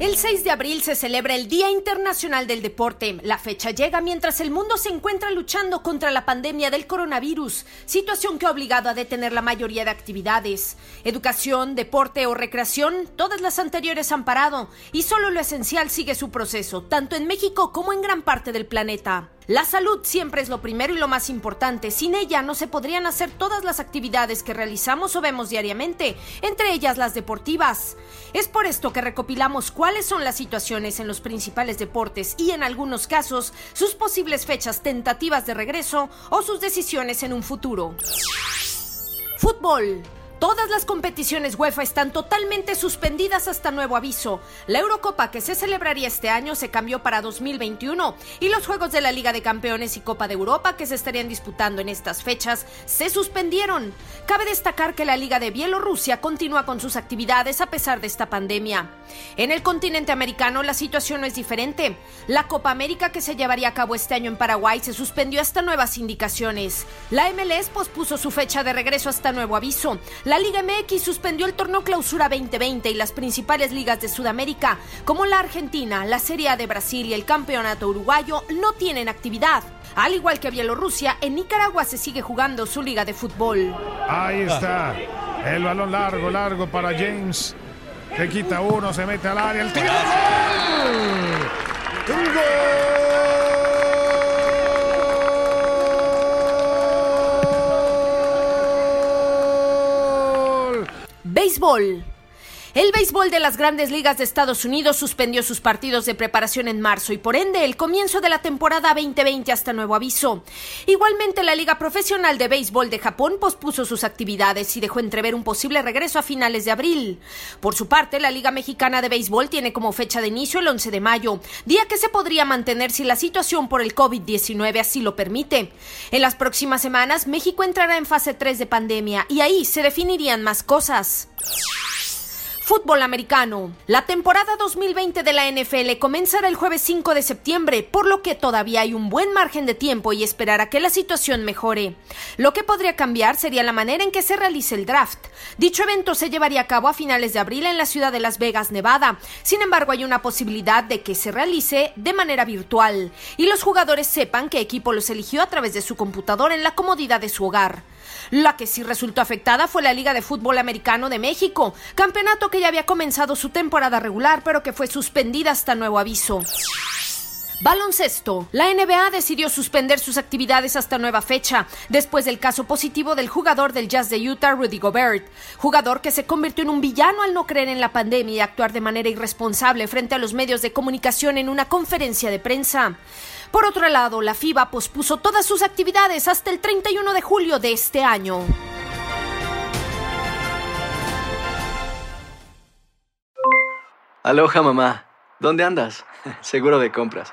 El 6 de abril se celebra el Día Internacional del Deporte. La fecha llega mientras el mundo se encuentra luchando contra la pandemia del coronavirus, situación que ha obligado a detener la mayoría de actividades. Educación, deporte o recreación, todas las anteriores han parado y solo lo esencial sigue su proceso, tanto en México como en gran parte del planeta. La salud siempre es lo primero y lo más importante. Sin ella no se podrían hacer todas las actividades que realizamos o vemos diariamente, entre ellas las deportivas. Es por esto que recopilamos cuáles son las situaciones en los principales deportes y en algunos casos sus posibles fechas tentativas de regreso o sus decisiones en un futuro. Fútbol. Todas las competiciones UEFA están totalmente suspendidas hasta nuevo aviso. La Eurocopa que se celebraría este año se cambió para 2021 y los Juegos de la Liga de Campeones y Copa de Europa que se estarían disputando en estas fechas se suspendieron. Cabe destacar que la Liga de Bielorrusia continúa con sus actividades a pesar de esta pandemia. En el continente americano la situación no es diferente. La Copa América que se llevaría a cabo este año en Paraguay se suspendió hasta nuevas indicaciones. La MLS pospuso su fecha de regreso hasta nuevo aviso. La Liga MX suspendió el torneo Clausura 2020 y las principales ligas de Sudamérica, como la Argentina, la Serie A de Brasil y el Campeonato Uruguayo, no tienen actividad. Al igual que Bielorrusia, en Nicaragua se sigue jugando su liga de fútbol. Ahí está. El balón largo, largo para James. Se quita uno, se mete al área. El tiro. ¡Un gol! Béisbol. El béisbol de las grandes ligas de Estados Unidos suspendió sus partidos de preparación en marzo y por ende el comienzo de la temporada 2020 hasta nuevo aviso. Igualmente la Liga Profesional de Béisbol de Japón pospuso sus actividades y dejó entrever un posible regreso a finales de abril. Por su parte, la Liga Mexicana de Béisbol tiene como fecha de inicio el 11 de mayo, día que se podría mantener si la situación por el COVID-19 así lo permite. En las próximas semanas, México entrará en fase 3 de pandemia y ahí se definirían más cosas. Fútbol americano. La temporada 2020 de la NFL comenzará el jueves 5 de septiembre, por lo que todavía hay un buen margen de tiempo y esperar a que la situación mejore. Lo que podría cambiar sería la manera en que se realice el draft. Dicho evento se llevaría a cabo a finales de abril en la ciudad de Las Vegas, Nevada. Sin embargo, hay una posibilidad de que se realice de manera virtual y los jugadores sepan qué equipo los eligió a través de su computadora en la comodidad de su hogar. La que sí resultó afectada fue la Liga de Fútbol Americano de México, campeonato que ya había comenzado su temporada regular pero que fue suspendida hasta nuevo aviso. Baloncesto. La NBA decidió suspender sus actividades hasta nueva fecha, después del caso positivo del jugador del Jazz de Utah, Rudy Gobert, jugador que se convirtió en un villano al no creer en la pandemia y actuar de manera irresponsable frente a los medios de comunicación en una conferencia de prensa. Por otro lado, la FIBA pospuso todas sus actividades hasta el 31 de julio de este año. Aloha mamá, ¿dónde andas? Seguro de compras.